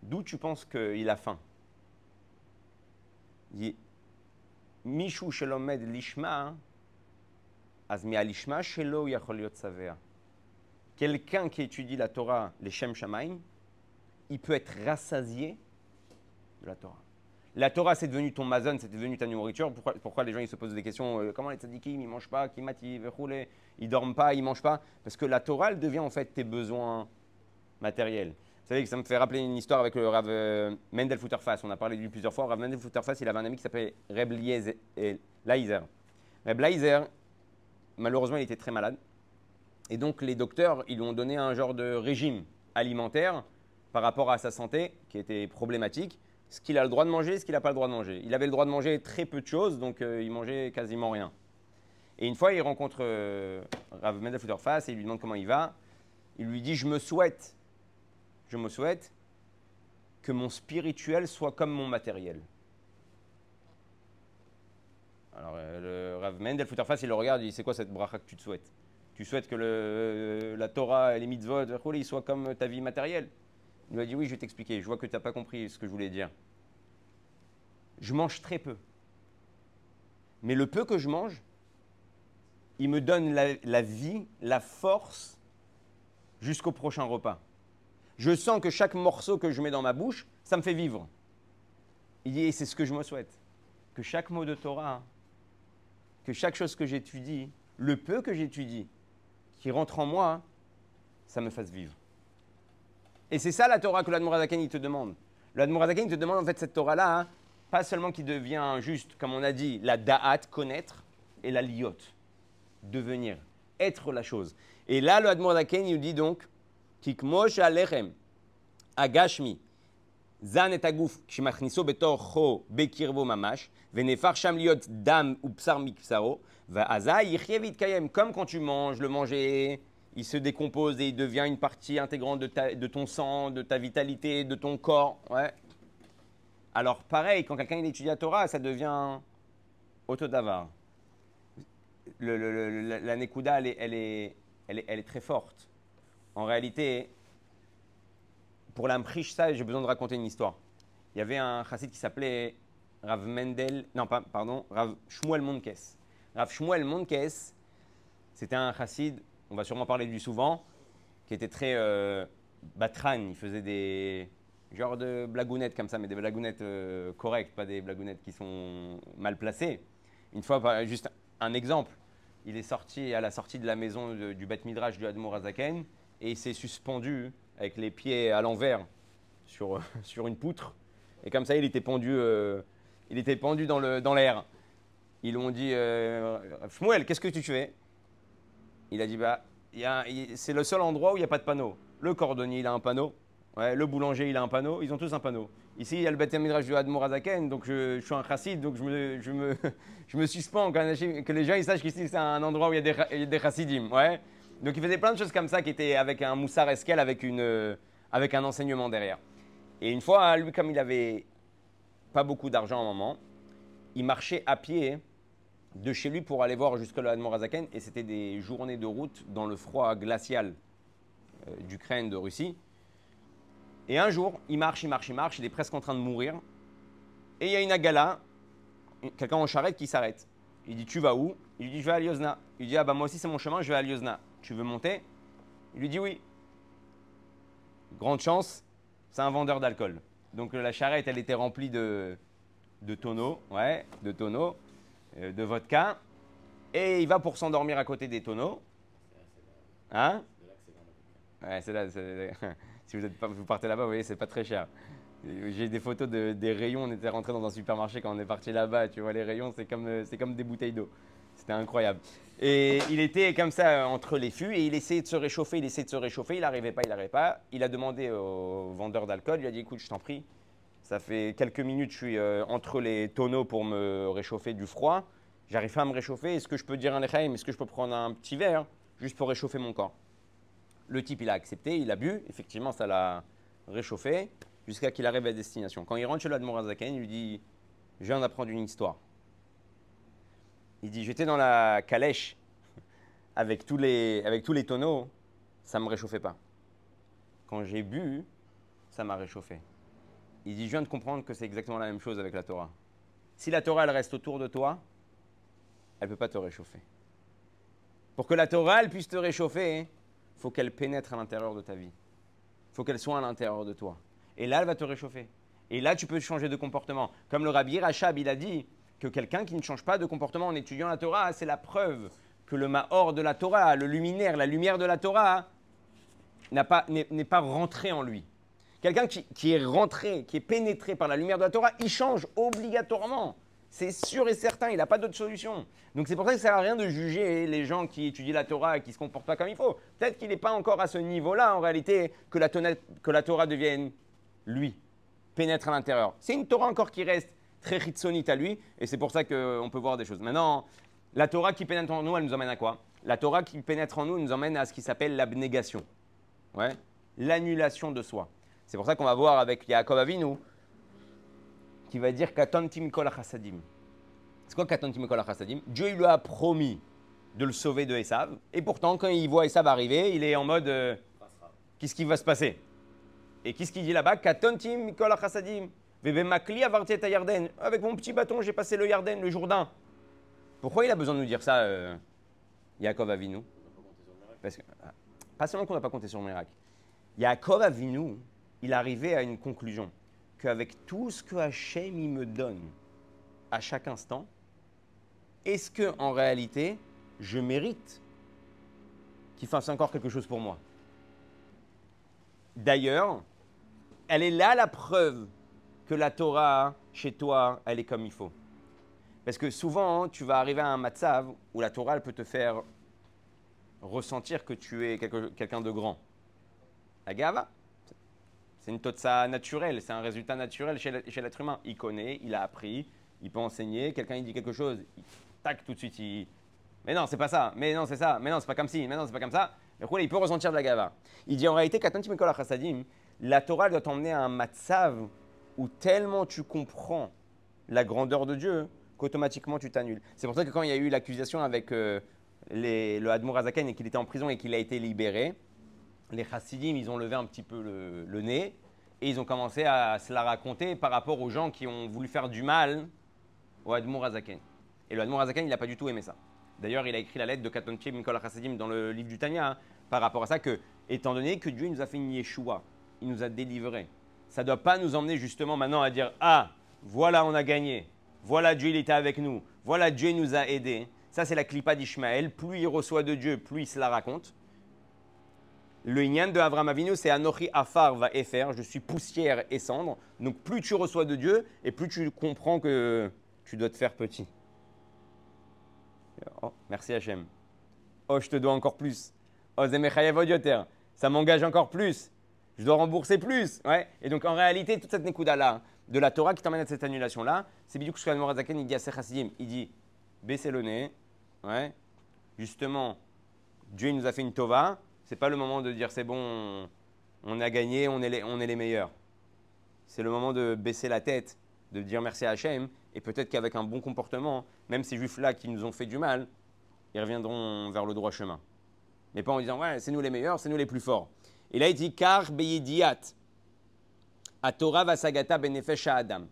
D'où tu penses qu'il a faim? Il dit Mishu shelomed lishma, az lishma shelo yachol liot savea. Quelqu'un qui étudie la Torah, les Shem Shamaim, il peut être rassasié de la Torah. La Torah, c'est devenu ton mazon, c'est devenu ta nourriture. Pourquoi, les gens ils se posent des questions euh, Comment les tzadikim, ils mangent pas Kimati, vechoulé, ils dorment pas, ils mangent pas? Parce que la Torah, elle devient en fait tes besoins matériels. Vous savez que ça me fait rappeler une histoire avec le Rav euh, Mendel Futterfass. On a parlé de lui plusieurs fois. Rav Mendel Futterfass, il avait un ami qui s'appelait Reb Laizer. Reb Laizer, malheureusement, il était très malade. Et donc, les docteurs, ils lui ont donné un genre de régime alimentaire par rapport à sa santé qui était problématique. Ce qu'il a le droit de manger, ce qu'il n'a pas le droit de manger. Il avait le droit de manger très peu de choses, donc euh, il mangeait quasiment rien. Et une fois, il rencontre euh, Rav Mendel Futterfass et il lui demande comment il va. Il lui dit Je me souhaite, je me souhaite que mon spirituel soit comme mon matériel. Alors, euh, le Rav Mendel Futterfass, il le regarde, il dit C'est quoi cette bracha que tu te souhaites? Tu souhaites que le- la Torah et les mitzvot, ils soient comme ta vie matérielle Il lui a dit Oui, je vais t'expliquer. Je vois que tu n'as pas compris ce que je voulais dire. Je mange très peu. Mais le peu que je mange, il me donne la, vie, la force jusqu'au prochain repas. Je sens que chaque morceau que je mets dans ma bouche, ça me fait vivre. Et c'est ce que je me souhaite. Que chaque mot de Torah, que chaque chose que j'étudie, le peu que j'étudie, qui rentre en moi, ça me fasse vivre. Et c'est ça la Torah que l'Admorazaken il te demande. L'Admorazaken il te demande en fait cette Torah-là, hein, pas seulement qui devient juste, comme on a dit, la da'at, connaître, et la liot, devenir, être la chose. Et là, le Admorazaken nous dit donc, alechem, agashmi, zan et kshimachniso betor cho, mamash, venefar sham liot dam ou psar comme quand tu manges, le manger, il se décompose et il devient une partie intégrante de, ton sang, de ta vitalité, de ton corps. Ouais. Alors pareil, quand quelqu'un étudie la Torah, ça devient autodavar. Le, la, Nekuda, elle est, elle, est, elle, est, très forte. En réalité, pour la Mprish, ça, j'ai besoin de raconter une histoire. Il y avait un chassid qui s'appelait Rav Mendel, non, pas, pardon, Rav Shmuel Monkes. Rav Shmuel Monkes, c'était un chassid, on va sûrement parler de lui souvent, qui était très euh, batran. Il faisait des genres de blagounettes comme ça, mais des blagounettes euh, correctes, pas des blagounettes qui sont mal placées. Une fois, juste un exemple. il est sorti à la sortie de la maison du Beth Midrash du Admour Azaken et il s'est suspendu avec les pieds à l'envers sur, [LAUGHS] sur une poutre. Et comme ça, il était pendu, euh, il était pendu dans l'air. Ils ont dit euh, Shmuel, qu'est-ce que tu fais? Il a dit bah, c'est le seul endroit où il n'y a pas de panneau. Le cordonnier, il a un panneau. Le boulanger, il a un panneau. Ils ont tous un panneau. Ici, il y a le Beth Midrash du Azaken, donc je, suis un chassid, donc je me, [LAUGHS] suspends que les gens ils sachent qu'ici c'est un endroit où il y a des, des chassidim. Ouais. Donc il faisait plein de choses comme ça qui étaient avec un moussard esquel, avec, euh, avec un enseignement derrière. Et une fois, lui, comme il avait pas beaucoup d'argent à un moment, il marchait à pied de chez lui pour aller voir jusque le Admour Azaken, et c'était des journées de route dans le froid glacial euh, d'Ukraine, de Russie. Et un jour, il marche, il marche, il marche, il est presque en train de mourir. Et il y a une agala, quelqu'un en charrette qui s'arrête. Il dit Tu vas où? Il lui dit Je vais à Liozna. Il dit Ah bah moi aussi c'est mon chemin, je vais à Liozna. Tu veux monter? Il lui dit Oui. Grande chance, c'est un vendeur d'alcool. Donc la charrette, elle était remplie de, de tonneaux, ouais, de tonneaux, de vodka. Et il va pour s'endormir à côté des tonneaux. Hein? Ouais, c'est là. [LAUGHS] si vous, êtes vous partez là-bas, vous voyez, c'est pas très cher. J'ai des photos de, des rayons. On était rentré dans un supermarché quand on est parti là-bas. Tu vois, les rayons, c'est comme, euh, c'est comme des bouteilles d'eau. C'était incroyable. Et il était comme ça euh, entre les fûts et il essayait de se réchauffer, il essayait de se réchauffer, il n'arrivait pas, il n'arrivait pas. Il a demandé au vendeur d'alcool, il a dit écoute, je t'en prie, ça fait quelques minutes, je suis euh, entre les tonneaux pour me réchauffer du froid. J'arrive pas à me réchauffer. Est-ce que je peux dire un lechaim Est-ce que je peux prendre un petit verre juste pour réchauffer mon corps? Le type, il a accepté, il a bu. Effectivement, ça l'a réchauffé jusqu'à qu'il arrive à destination. Quand il rentre chez l'Admorazaken, il lui dit Je viens d'apprendre une histoire. Il dit J'étais dans la calèche [LAUGHS] avec tous les, avec tous les tonneaux, ça ne me réchauffait pas. Quand j'ai bu, ça m'a réchauffé. Il dit Je viens de comprendre que c'est exactement la même chose avec la Torah. Si la Torah, elle reste autour de toi, elle ne peut pas te réchauffer. Pour que la Torah, puisse te réchauffer, il faut qu'elle pénètre à l'intérieur de ta vie. Faut qu'elle soit à l'intérieur de toi. Et là, elle va te réchauffer. Et là, tu peux changer de comportement. Comme le Rabbi Rachab, il a dit que quelqu'un qui ne change pas de comportement en étudiant la Torah, c'est la preuve que le Mahor de la Torah, le luminaire, la lumière de la Torah, n'est pas rentré en lui. Quelqu'un qui, qui est rentré, qui est pénétré par la lumière de la Torah, il change obligatoirement. C'est sûr et certain, il n'a pas d'autre solution. Donc c'est pour ça que ça ne sert à rien de juger les gens qui étudient la Torah et qui ne se comportent pas comme il faut. Peut-être qu'il n'est pas encore à ce niveau-là, en réalité, que la, que la Torah devienne lui, pénètre à l'intérieur. C'est une Torah encore qui reste très ritsonite à lui, et c'est pour ça qu'on peut voir des choses. Maintenant, la Torah qui pénètre en nous, elle nous emmène à quoi? La Torah qui pénètre en nous nous emmène à ce qui s'appelle l'abnégation. Ouais? L'annulation de soi. C'est pour ça qu'on va voir avec Yaakov Avinu, qui va dire Katantim kol chassadim. C'est quoi Katantim kol chassadim Dieu lui a promis de le sauver de Esav, et pourtant quand il voit Esav arriver, il est en mode euh, qu'est-ce qui va se passer? Et qu'est-ce qu'il dit là-bas? Katantim kol chassadim. Makli avarti et Yarden. Avec mon petit bâton, j'ai passé le Yarden, le Jourdain. Pourquoi il a besoin de nous dire ça, euh, Yaakov Avinu? Parce que, ah, Pas seulement qu'on n'a pas compté sur le miracle. Yaakov Avinu, il arrivait à une conclusion qu'avec tout ce que Hachem il me donne à chaque instant, est-ce que en réalité je mérite qu'il fasse encore quelque chose pour moi? D'ailleurs, elle est là la preuve que la Torah chez toi, elle est comme il faut. Parce que souvent, tu vas arriver à un matzav où la Torah, elle peut te faire ressentir que tu es quelqu'un de grand. La gava, c'est une totsa naturelle, c'est un résultat naturel chez l'être humain. Il connaît, il a appris, il peut enseigner, quelqu'un il dit quelque chose, il, tac, tout de suite, il... Mais non, c'est pas ça, mais non, c'est ça, mais non, c'est pas comme ci, mais non, c'est pas comme ça. Du coup, il peut ressentir de la gava. Il dit en réalité, la Torah doit t'emmener à un matzav où tellement tu comprends la grandeur de Dieu qu'automatiquement tu t'annules. C'est pour ça que quand il y a eu l'accusation avec euh, le Admour Azaken et qu'il était en prison et qu'il a été libéré, les chassidim, ils ont levé un petit peu le, nez et ils ont commencé à se la raconter par rapport aux gens qui ont voulu faire du mal au Admour Azaken. Et le Admour Azaken, il n'a pas du tout aimé ça. D'ailleurs, il a écrit la lettre de Katonche Mikol Chassidim dans le livre du Tanya hein, par rapport à ça que, étant donné que Dieu nous a fait une Yeshua, il nous a délivrés, ça ne doit pas nous emmener justement maintenant à dire Ah, voilà, on a gagné. Voilà, Dieu, il était avec nous. Voilà, Dieu nous a aidés. Ça, c'est la clipa d'Ishmaël. Plus il reçoit de Dieu, plus il se la raconte. Le Inyan de Avram Avinu, c'est Anochi Afar va faire. Je suis poussière et cendre. Donc, plus tu reçois de Dieu, et plus tu comprends que tu dois te faire petit. Oh, merci Hachem. Oh, je te dois encore plus. Oh, Odioter. Ça m'engage encore plus. Je dois rembourser plus. Ouais. Et donc, en réalité, toute cette Nekuda-là, de la Torah qui t'emmène à cette annulation-là, c'est Bidou que il dit à Il dit baissez le nez. Ouais. Justement, Dieu nous a fait une Tova. C'est pas le moment de dire c'est bon, on a gagné, on est les, meilleurs. C'est le moment de baisser la tête, de dire merci à Hachem. Et peut-être qu'avec un bon comportement, même ces juifs-là qui nous ont fait du mal, ils reviendront vers le droit chemin. Mais pas en disant c'est nous les meilleurs, c'est nous les plus forts. Et là, il dit Car beyediat, a Torah vasagata benefesh Adam.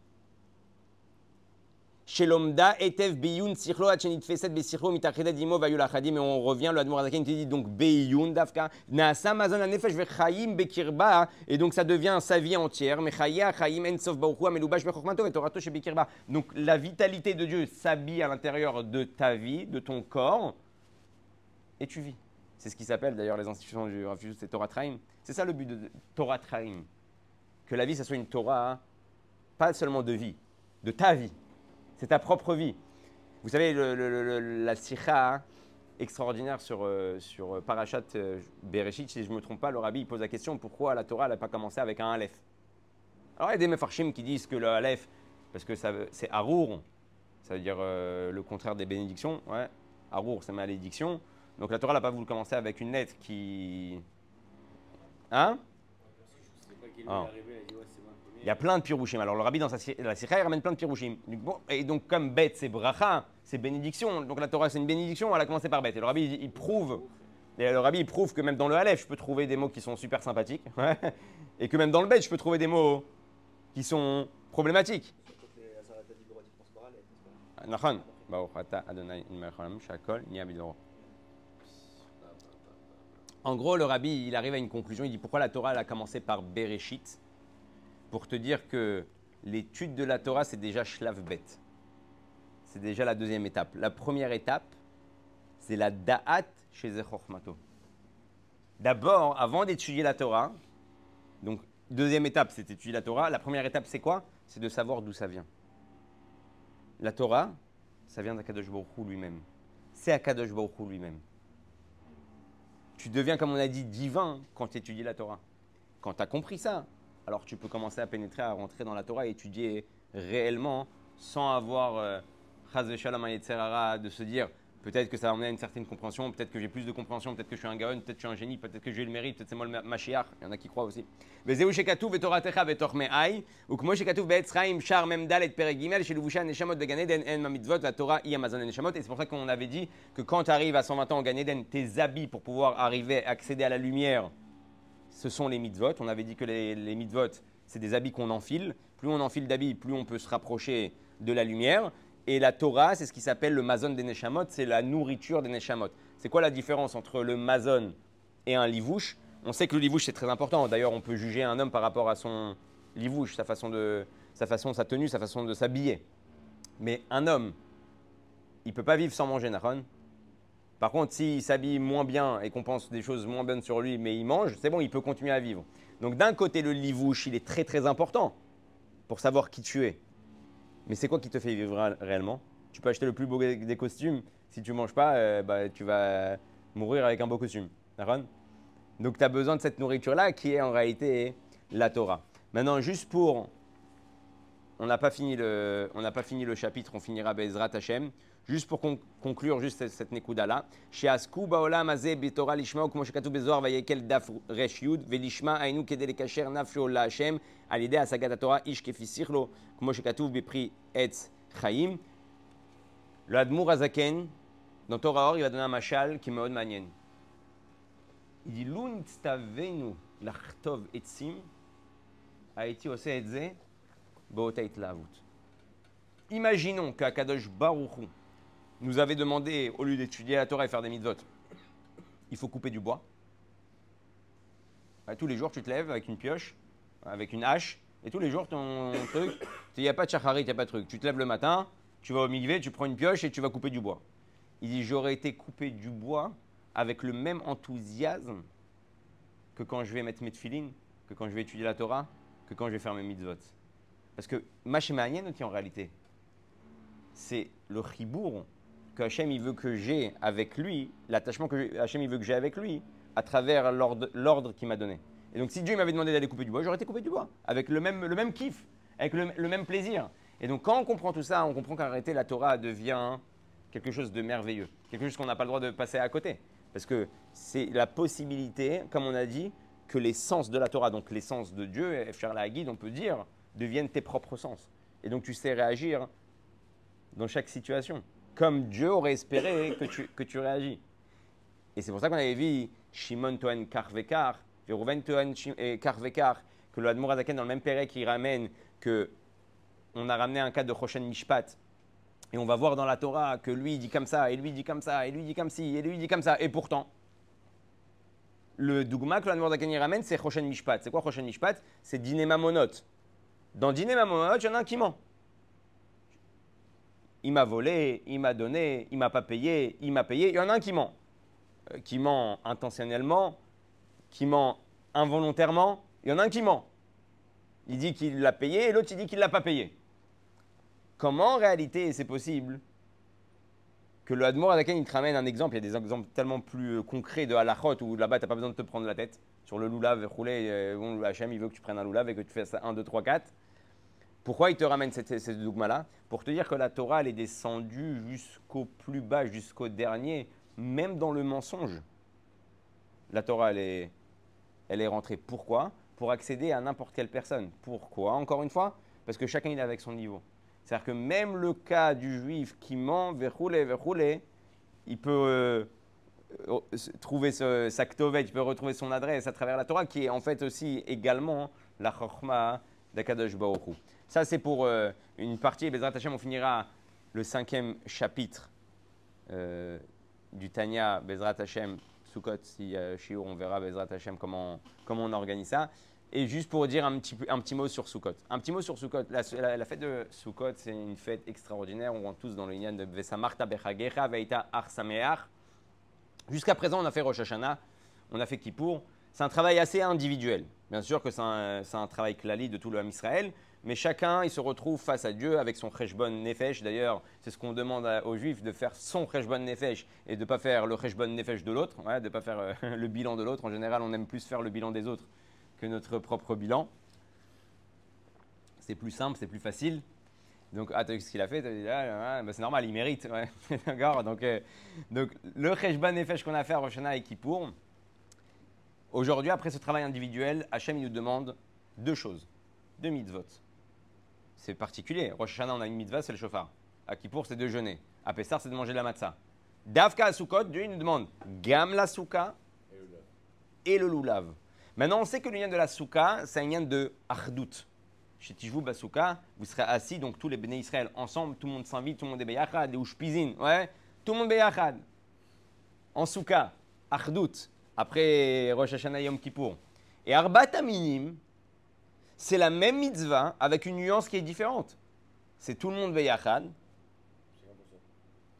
Shelomda etev biyun sirlo achenit feset besirlo mitacheda dimo vayulachadim. Et on revient, le Admorazaken qui dit donc biyun dafka. Naasa mazon anefesh vechayim bekirba. Et donc ça devient sa vie entière. Mechaya chayim ensof baruchu amelubash bechokmato et torato shebekirba. Donc la vitalité de Dieu s'habille à l'intérieur de ta vie, de ton corps, et tu vis. C'est ce qui s'appelle d'ailleurs les institutions du refuge, c'est Torah Traim. C'est ça le but de Torah Traim. Que la vie, ça soit une Torah, pas seulement de vie, de ta vie. C'est ta propre vie. Vous savez, la sikha hein, extraordinaire sur, euh, sur euh, Parashat euh, Bereshit, si je ne me trompe pas, le rabbi pose la question pourquoi la Torah n'a pas commencé avec un Aleph? Alors il y a des mefarshim qui disent que le Aleph, parce que c'est Arour, ça veut dire le contraire des bénédictions. Ouais. Arour, c'est malédiction. Donc la Torah n'a pas voulu commencer avec une lettre qui. Hein? Ah. Il y a plein de pirouchim. Alors le rabbi dans sa, la sikha, il ramène plein de pirouchim. et donc comme bête c'est bracha, c'est bénédiction. Donc la Torah c'est une bénédiction, elle a commencé par bête. Et le rabbi il, prouve, et le il prouve que même dans le Aleph je peux trouver des mots qui sont super sympathiques, et que même dans le bête je peux trouver des mots qui sont problématiques. En gros, le rabbi, il arrive à une conclusion. Il dit pourquoi la Torah elle a commencé par Bereshit? Pour te dire que l'étude de la Torah, c'est déjà Shlav Bet. C'est déjà la deuxième étape. La première étape, c'est la Da'at chez Zechormato. D'abord, avant d'étudier la Torah, donc deuxième étape, c'est d'étudier la Torah. La première étape, c'est quoi? C'est de savoir d'où ça vient. La Torah, ça vient d'Akadosh Baruch lui-même. C'est Akadosh Baruch lui-même tu deviens, comme on a dit, divin quand tu étudies la Torah. Quand tu as compris ça, alors tu peux commencer à pénétrer, à rentrer dans la Torah et étudier réellement sans avoir, euh, de se dire Peut-être que ça va emmener à une certaine compréhension, peut-être que j'ai plus de compréhension, peut-être que je suis un gaon, peut-être que je suis un génie, peut-être que j'ai le mérite, peut-être c'est moi le machiach, il y en a qui croient aussi. Et c'est pour ça qu'on avait dit que quand tu arrives à 120 ans au Gan tes habits pour pouvoir arriver accéder à la lumière, ce sont les mitzvot. On avait dit que les, les mitzvot, c'est des habits qu'on enfile. Plus on enfile d'habits, plus on peut se rapprocher de la lumière. Et la Torah, c'est ce qui s'appelle le mazon des Neshamot, c'est la nourriture des Neshamot. C'est quoi la différence entre le mazon et un livouche? On sait que le livouche, c'est très important. D'ailleurs, on peut juger un homme par rapport à son livouche, sa façon, de, sa façon, sa tenue, sa façon de s'habiller. Mais un homme, il peut pas vivre sans manger, Nahon? Par contre, s'il s'habille moins bien et qu'on pense des choses moins bonnes sur lui, mais il mange, c'est bon, il peut continuer à vivre. Donc d'un côté, le livouche, il est très très important pour savoir qui tu es. Mais c'est quoi qui te fait vivre réellement? Tu peux acheter le plus beau des costumes. Si tu ne manges pas, euh, bah, tu vas mourir avec un beau costume. D'accord Donc tu as besoin de cette nourriture-là qui est en réalité la Torah. Maintenant, juste pour. On n'a pas, fini le, pas fini le chapitre, on finira Bezrat Hashem. Juste pour conclure juste cette, cette nekuda-là. Chez Asku baolam azeh bitora lishma ou כמו שכתוב בזוהר ויקל דף רש י' ולשמה היינו כדי לקשר נפשו להשם על ידי השגת התורה איש כפי שכלו כמו שכתוב בפרי עץ חיים. לאדמו"ר הזקן, dans Torah Or, il va donner un machal qui est מאוד מעניין. Il dit, לו נצטווינו לחטוב עצים, הייתי עושה את זה באותה התלהבות. Imaginons qu'Akadosh Baruch Hu nous avait demandé, au lieu d'étudier la Torah et faire des mitzvot, il faut couper du bois. tous les jours, tu te lèves avec une pioche, avec une hache, et tous les jours, ton [COUGHS] truc, il n'y a pas de chacharit, il n'y a pas de truc. Tu te lèves le matin, tu vas au migvé, tu prends une pioche et tu vas couper du bois. Il dit J'aurais été coupé du bois avec le même enthousiasme que quand je vais mettre mes tefilines, que quand je vais étudier la Torah, que quand je vais faire mes mitzvot. Parce que Machemanienne aussi en réalité, c'est le chibour que Hachem il veut que j'ai avec lui, l'attachement que Hachem veut que j'ai avec lui, à travers l'ordre qu'il m'a donné. Et donc si Dieu m'avait demandé d'aller couper du bois, j'aurais été coupé du bois, avec le même, le même kiff, avec le, même plaisir. Et donc quand on comprend tout ça, on comprend réalité la Torah devient quelque chose de merveilleux, quelque chose qu'on n'a pas le droit de passer à côté. Parce que c'est la possibilité, comme on a dit, que les sens de la Torah, donc les sens de Dieu, la guide, on peut dire, deviennent tes propres sens. Et donc tu sais réagir dans chaque situation, comme Dieu aurait espéré que tu, que tu réagis. Et c'est pour ça qu'on avait vu Shimon Tohen Karvekar, et Rouven Tohen Shim- et Karvekar, que le Admour Azaken dans le même péré qui ramène que on a ramené un cas de Choshen Mishpat. Et on va voir dans la Torah que lui dit comme ça, et lui dit comme ça, et lui dit comme ci, et lui dit comme ça. Et pourtant, le dogma que l'Admour Azaken y ramène, c'est Choshen Mishpat. C'est quoi Choshen Mishpat? C'est Dîner Mamonot. Dans Dîner Mamonot, il y en a un qui ment. Il m'a volé, il m'a donné, il m'a pas payé, il m'a payé. Il y en a un qui ment. Euh, qui ment intentionnellement, qui ment involontairement. Il y en a un qui ment. Il dit qu'il l'a payé et l'autre il dit qu'il l'a pas payé. Comment en réalité c'est possible que le Hadmour Adaken il te ramène un exemple? Il y a des exemples tellement plus euh, concrets de halachot où là-bas tu n'as pas besoin de te prendre la tête. Sur le loulav roulé, euh, bon, Hachem il veut que tu prennes un loulav et que tu fasses 1, 2, 3, 4. Pourquoi il te ramène cette, ce dogma-là Pour te dire que la Torah est descendue jusqu'au plus bas, jusqu'au dernier, même dans le mensonge. La Torah est, elle est rentrée. Pourquoi Pour accéder à n'importe quelle personne. Pourquoi Encore une fois, parce que chacun il est avec son niveau. C'est-à-dire que même le cas du juif qui ment, verroulé, verroulé, il peut euh, euh, trouver sa ktovet, il peut retrouver son adresse à travers la Torah, qui est en fait aussi également la chorma d'Akadosh Baruch. Ça, c'est pour euh, une partie. Et Bezrat Hashem, on finira le cinquième chapitre euh, du Tanya, Bezrat Hashem, Sukkot, si euh, Shiur, on verra Bezrat Hashem comment, comment on organise ça. Et juste pour dire un petit, un petit mot sur Sukkot. Un petit mot sur Sukkot. La, la- fête de Sukkot, c'est une fête extraordinaire. On rentre tous dans le lien de Vesamarta Bechagecha Veita. Jusqu'à présent, on a fait Rosh Hashanah, on a fait Kippour. C'est un travail assez individuel. Bien sûr que c'est un, un travail klali de tout le Israël, mais chacun, il se retrouve face à Dieu avec son Cheshbon Nefesh. D'ailleurs, c'est ce qu'on demande aux Juifs, de faire son Cheshbon Nefesh et de ne pas faire le Cheshbon Nefesh de l'autre, ouais, de ne pas faire euh, [LAUGHS] le bilan de l'autre. En général, on aime plus faire le bilan des autres que notre propre bilan. C'est plus simple, c'est plus facile. Donc, ah, t'as vu ce qu'il a fait? Dit, ah, ah, bah, c'est normal, il mérite. [LAUGHS] D'accord donc, euh, donc, le Cheshbon Nefesh qu'on a fait à Rosh Hashanah et Kippour, aujourd'hui, après ce travail individuel, Hachem nous demande deux choses, deux mitzvot. C'est particulier. Rosh Hashanah, on a une mitzvah, c'est le chauffard. À Kippour, c'est de jeûner. À Pessar, c'est de manger de la matzah. Davka à Sukkot, Dieu nous demande Gam la souka Et le loulav. Maintenant, on sait que le lien de la souka, c'est un lien de achdout. Chez Tijvou Basouka, vous serez assis, donc tous les béné Israël ensemble, tout le monde s'invite, tout le monde est beyachad, et ushpizin, ouais, tout le monde beyachad. En souka, achdout, après Rosh Hashanah Yom Kippour. Et Arbat Aminim, c'est la même mitzvah avec une nuance qui est différente. C'est tout le monde beyachad, 50%.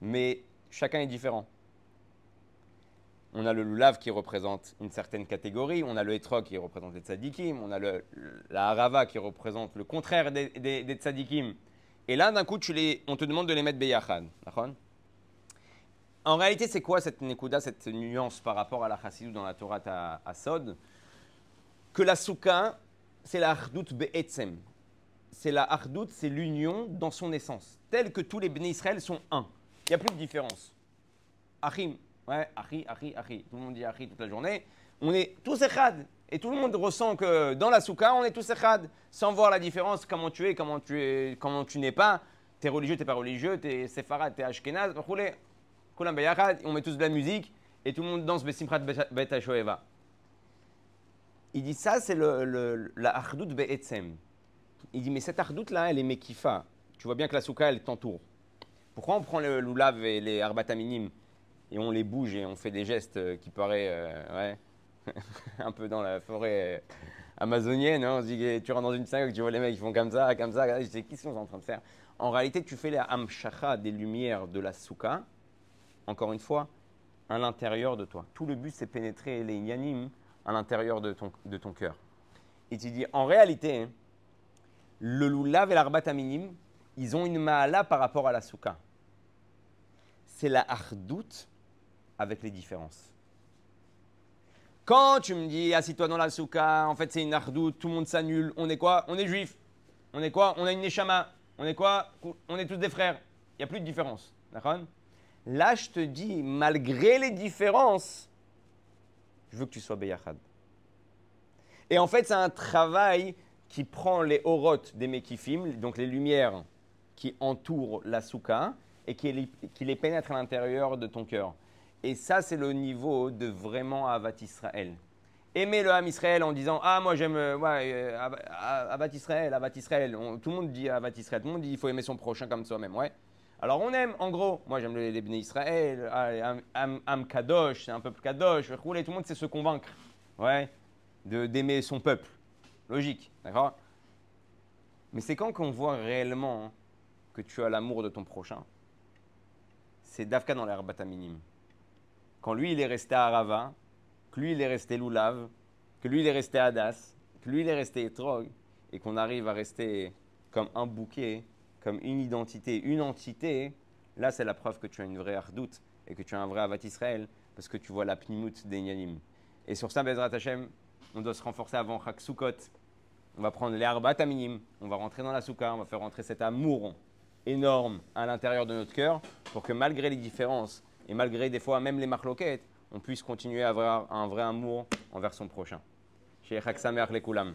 mais chacun est différent. On a le lulav qui représente une certaine catégorie, on a le etrog qui représente les tzadikim, on a le, la harava qui représente le contraire des, des, tzadikim. Et là, d'un coup, tu les, on te demande de les mettre. D'accord? En réalité, c'est quoi cette nekuda, cette nuance par rapport à la chassidou dans la Torah à, à Sod? Que la souka, c'est la hardout be'etzem. C'est la hardout, c'est l'union dans son essence, telle que tous les béné Israël sont un. Il n'y a plus de différence. Achim, ouais, Achi, Achi, Achi. Tout le monde dit Achi toute la journée. On est tous echad. Et tout le monde ressent que dans la souka, on est tous echad, sans voir la différence, comment tu es, comment tu es, comment tu n'es pas. T'es religieux, t'es pas religieux, t'es séfarade, t'es ashkenaz, on met tous de la musique et tout le monde danse besimchat bet. Il dit ça, c'est le, le- la ardout be'etzem. Il dit mais cette ardout là, elle est mekifa. Tu vois bien que la souka, elle t'entoure. Pourquoi on prend le loulav et les arbataminim et on les bouge et on fait des gestes euh, qui paraissent euh, ouais, [LAUGHS] un peu dans la forêt euh, amazonienne hein, On se dit tu rentres dans une synagogue, tu vois les mecs qui font comme ça, comme ça. C'est qu'est-ce qu'ils sont en train de faire? En réalité, tu fais la hamshacha des lumières de la souka encore une fois, à l'intérieur de toi. Tout le but, c'est pénétrer les yanim à l'intérieur de ton, cœur. Et tu dis, en réalité, hein, le loulav et l'arbat aminim, ils ont une maala par rapport à la souka. C'est la hardout avec les différences. Quand tu me dis, assis-toi dans la souka, en fait c'est une hardout, tout le monde s'annule, on est quoi? On est juif. On est quoi? On a une neshama. On est quoi? On est tous des frères. Il n'y a plus de différence. D'accord? Là, je te dis, malgré les différences, je veux que tu sois Beyachad. Et en fait, c'est un travail qui prend les orotes des Mekifim, donc les lumières qui entourent la souka, et qui les, qui les pénètrent à l'intérieur de ton cœur. Et ça, c'est le niveau de vraiment Avat Israël. Aimer le Ham Israël en disant Ah, moi j'aime euh, ouais, euh, Av- Avat Israël, Avat Israël. Tout le monde dit Avat Israël, tout le monde dit il faut aimer son prochain comme soi-même. Ouais. Alors on aime, en gros, moi j'aime les, les Bnei Israël, Am, Kadosh, c'est un peuple Kadosh, tout le monde sait se convaincre, ouais, d'aimer son peuple. Logique, d'accord? Mais c'est quand qu'on voit réellement que tu as l'amour de ton prochain, c'est Davka dans l'herbe minime. Quand lui il est resté à Arava, que lui il est resté Loulav, que lui il est resté Hadas, que lui il est resté Etrog, et qu'on arrive à rester comme un bouquet, comme une identité, une entité, là c'est la preuve que tu as une vraie ardoute et que tu as un vrai Avat Israël, parce que tu vois la pnimout des Yanim. Et sur ça, Bezrat Hashem, on doit se renforcer avant Chak. On va prendre les Arbat Aminim, on va rentrer dans la Souka, on va faire rentrer cet amour énorme à l'intérieur de notre cœur pour que malgré les différences et malgré des fois même les marloquettes, on puisse continuer à avoir un vrai amour envers son prochain. Chez Chak Sameach Lekulam.